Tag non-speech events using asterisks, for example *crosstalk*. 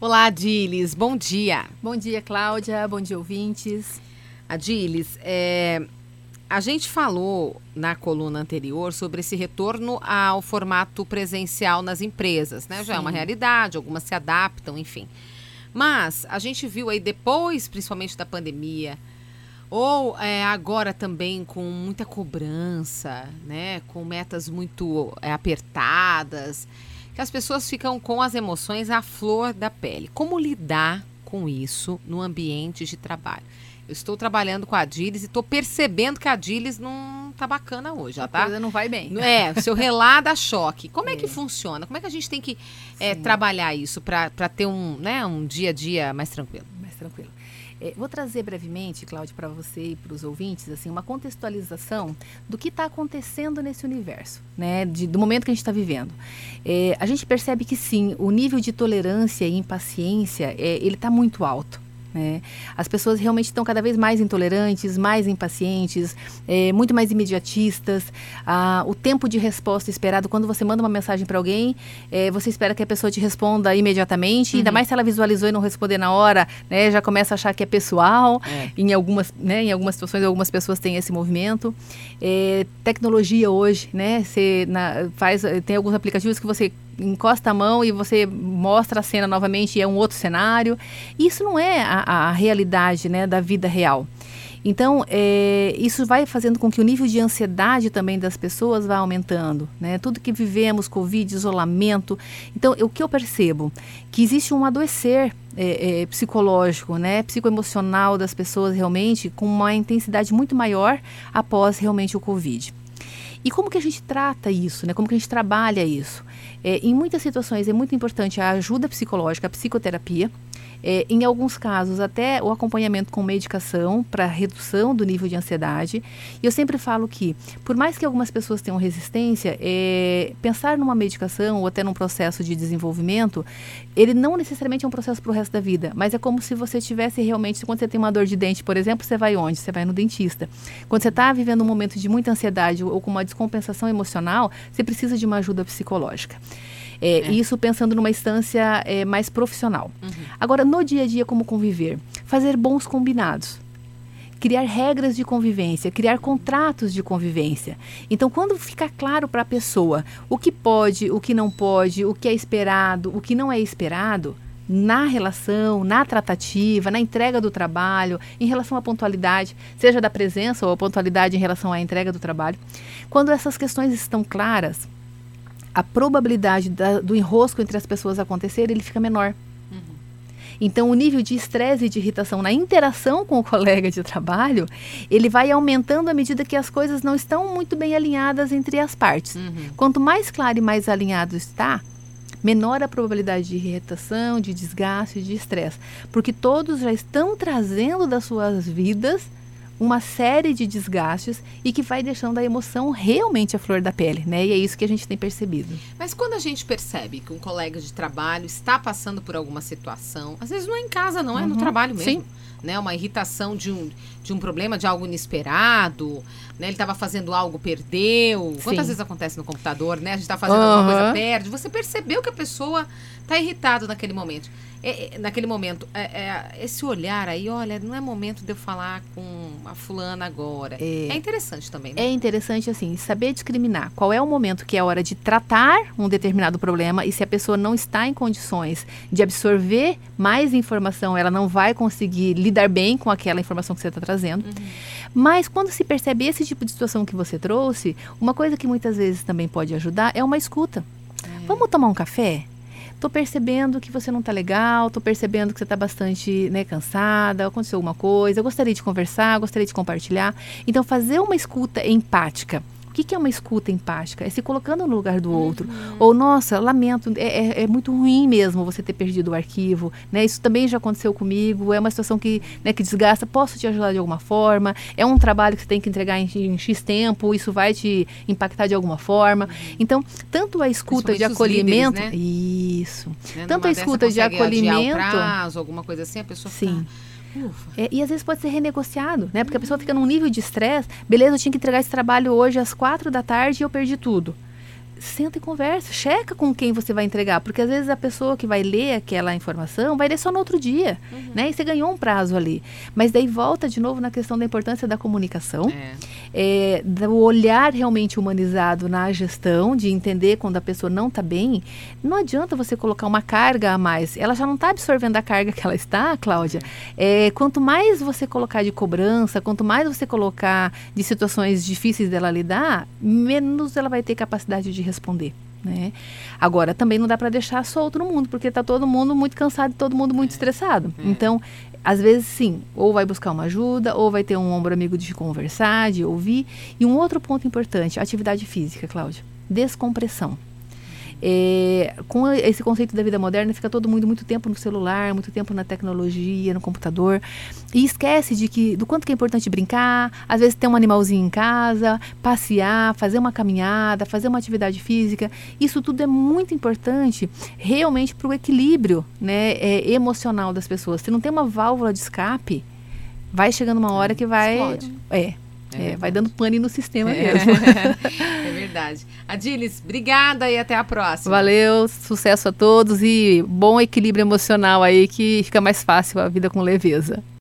Olá, Adilis, bom dia. Bom dia, Cláudia, bom dia, ouvintes. Adilis, é, a gente falou na coluna anterior sobre esse retorno ao formato presencial nas empresas, né? Já é uma realidade, algumas se adaptam, enfim. Mas a gente viu aí depois, principalmente da pandemia, ou é, agora também com muita cobrança, né? Com metas muito é, apertadas que as pessoas ficam com as emoções à flor da pele. Como lidar com isso no ambiente de trabalho? Eu estou trabalhando com a Dilis e estou percebendo que a Dilis não tá bacana hoje, a tá? coisa não vai bem. É, o seu relato dá choque. Como é. é. que funciona? Como é que a gente tem que é, trabalhar isso para ter um, né, um dia a dia mais tranquilo? Tranquilo. É, vou trazer brevemente, Cláudio, para você e para os ouvintes, assim, uma contextualização do que está acontecendo nesse universo, né? De, do momento que a gente está vivendo. É, a gente percebe que sim, o nível de tolerância e impaciência é, ele está muito alto. Né? As pessoas realmente estão cada vez mais intolerantes, mais impacientes, é, muito mais imediatistas. Ah, o tempo de resposta esperado, quando você manda uma mensagem para alguém, é, você espera que a pessoa te responda imediatamente, uhum. ainda mais se ela visualizou e não responder na hora, né, já começa a achar que é pessoal. É. Em, algumas, né, em algumas situações, algumas pessoas têm esse movimento. É, tecnologia hoje, né, você na, faz, tem alguns aplicativos que você encosta a mão e você mostra a cena novamente e é um outro cenário. Isso não é a, a realidade né, da vida real. Então, é, isso vai fazendo com que o nível de ansiedade também das pessoas vá aumentando, né? Tudo que vivemos, Covid, isolamento. Então, o que eu percebo? Que existe um adoecer é, é, psicológico, né? Psicoemocional das pessoas realmente com uma intensidade muito maior após realmente o Covid. E como que a gente trata isso, né? Como que a gente trabalha isso? É, em muitas situações é muito importante a ajuda psicológica, a psicoterapia, é, em alguns casos, até o acompanhamento com medicação para redução do nível de ansiedade. E eu sempre falo que, por mais que algumas pessoas tenham resistência, é, pensar numa medicação ou até num processo de desenvolvimento, ele não necessariamente é um processo para o resto da vida, mas é como se você tivesse realmente, quando você tem uma dor de dente, por exemplo, você vai onde? Você vai no dentista. Quando você está vivendo um momento de muita ansiedade ou com uma descompensação emocional, você precisa de uma ajuda psicológica. É, é. Isso pensando numa instância é, mais profissional. Uhum. Agora, no dia a dia, como conviver? Fazer bons combinados criar regras de convivência, criar contratos de convivência. Então, quando fica claro para a pessoa o que pode, o que não pode, o que é esperado, o que não é esperado, na relação, na tratativa, na entrega do trabalho, em relação à pontualidade, seja da presença ou a pontualidade em relação à entrega do trabalho, quando essas questões estão claras, a probabilidade da, do enrosco entre as pessoas acontecer ele fica menor. Uhum. Então, o nível de estresse e de irritação na interação com o *laughs* colega de trabalho, ele vai aumentando à medida que as coisas não estão muito bem alinhadas entre as partes. Uhum. Quanto mais claro e mais alinhado está, menor a probabilidade de irritação, de desgaste, de estresse, porque todos já estão trazendo das suas vidas uma série de desgastes e que vai deixando a emoção realmente à flor da pele, né? E é isso que a gente tem percebido. Mas quando a gente percebe que um colega de trabalho está passando por alguma situação, às vezes não é em casa, não, é no uhum. trabalho mesmo. Sim. Né, uma irritação de um, de um problema, de algo inesperado, né? Ele estava fazendo algo, perdeu. Sim. Quantas vezes acontece no computador, né? A gente está fazendo uhum. alguma coisa, perde. Você percebeu que a pessoa está irritada naquele momento. É, é, naquele momento, é, é, esse olhar aí, olha, não é momento de eu falar com a fulana agora. É, é interessante também, né? É interessante, assim, saber discriminar qual é o momento que é a hora de tratar um determinado problema e se a pessoa não está em condições de absorver mais informação, ela não vai conseguir lidar bem com aquela informação que você está trazendo. Uhum. Mas quando se percebe esse tipo de situação que você trouxe, uma coisa que muitas vezes também pode ajudar é uma escuta. É. Vamos tomar um café? tô percebendo que você não tá legal, tô percebendo que você tá bastante né, cansada, aconteceu alguma coisa, eu gostaria de conversar, gostaria de compartilhar. Então, fazer uma escuta empática que, que é uma escuta empática? É se colocando no lugar do outro. Uhum. Ou, nossa, lamento, é, é, é, muito ruim mesmo você ter perdido o arquivo. Né? Isso também já aconteceu comigo. É uma situação que, né, que desgasta. Posso te ajudar de alguma forma? É um trabalho que você tem que entregar em, em X tempo. Isso vai te impactar de alguma forma. Uhum. Então, tanto a escuta de acolhimento. Líderes, né? Isso. Né? Tanto a escuta de acolhimento. Prazo, alguma coisa assim, a pessoa Sim. Fica é, e às vezes pode ser renegociado, né? Porque a pessoa fica num nível de estresse. Beleza, eu tinha que entregar esse trabalho hoje às quatro da tarde e eu perdi tudo. Senta e conversa, checa com quem você vai entregar, porque às vezes a pessoa que vai ler aquela informação vai ler só no outro dia, uhum. né? E você ganhou um prazo ali. Mas daí volta de novo na questão da importância da comunicação, é. É, do olhar realmente humanizado na gestão, de entender quando a pessoa não está bem. Não adianta você colocar uma carga a mais, ela já não está absorvendo a carga que ela está, Cláudia. É, quanto mais você colocar de cobrança, quanto mais você colocar de situações difíceis dela lidar, menos ela vai ter capacidade de responder. Né? Agora, também não dá para deixar solto no mundo, porque está todo mundo muito cansado e todo mundo muito é. estressado. É. Então, às vezes, sim, ou vai buscar uma ajuda, ou vai ter um ombro amigo de conversar, de ouvir. E um outro ponto importante, atividade física, Cláudia. Descompressão. É, com esse conceito da vida moderna, fica todo mundo muito tempo no celular, muito tempo na tecnologia, no computador, e esquece de que do quanto que é importante brincar, às vezes ter um animalzinho em casa, passear, fazer uma caminhada, fazer uma atividade física. Isso tudo é muito importante realmente para o equilíbrio né, é, emocional das pessoas. Se não tem uma válvula de escape, vai chegando uma hora que vai. Explode. É, é, é vai dando pane no sistema é. mesmo. *laughs* é verdade. Adilis, obrigada e até a próxima. Valeu, sucesso a todos e bom equilíbrio emocional aí que fica mais fácil a vida com leveza.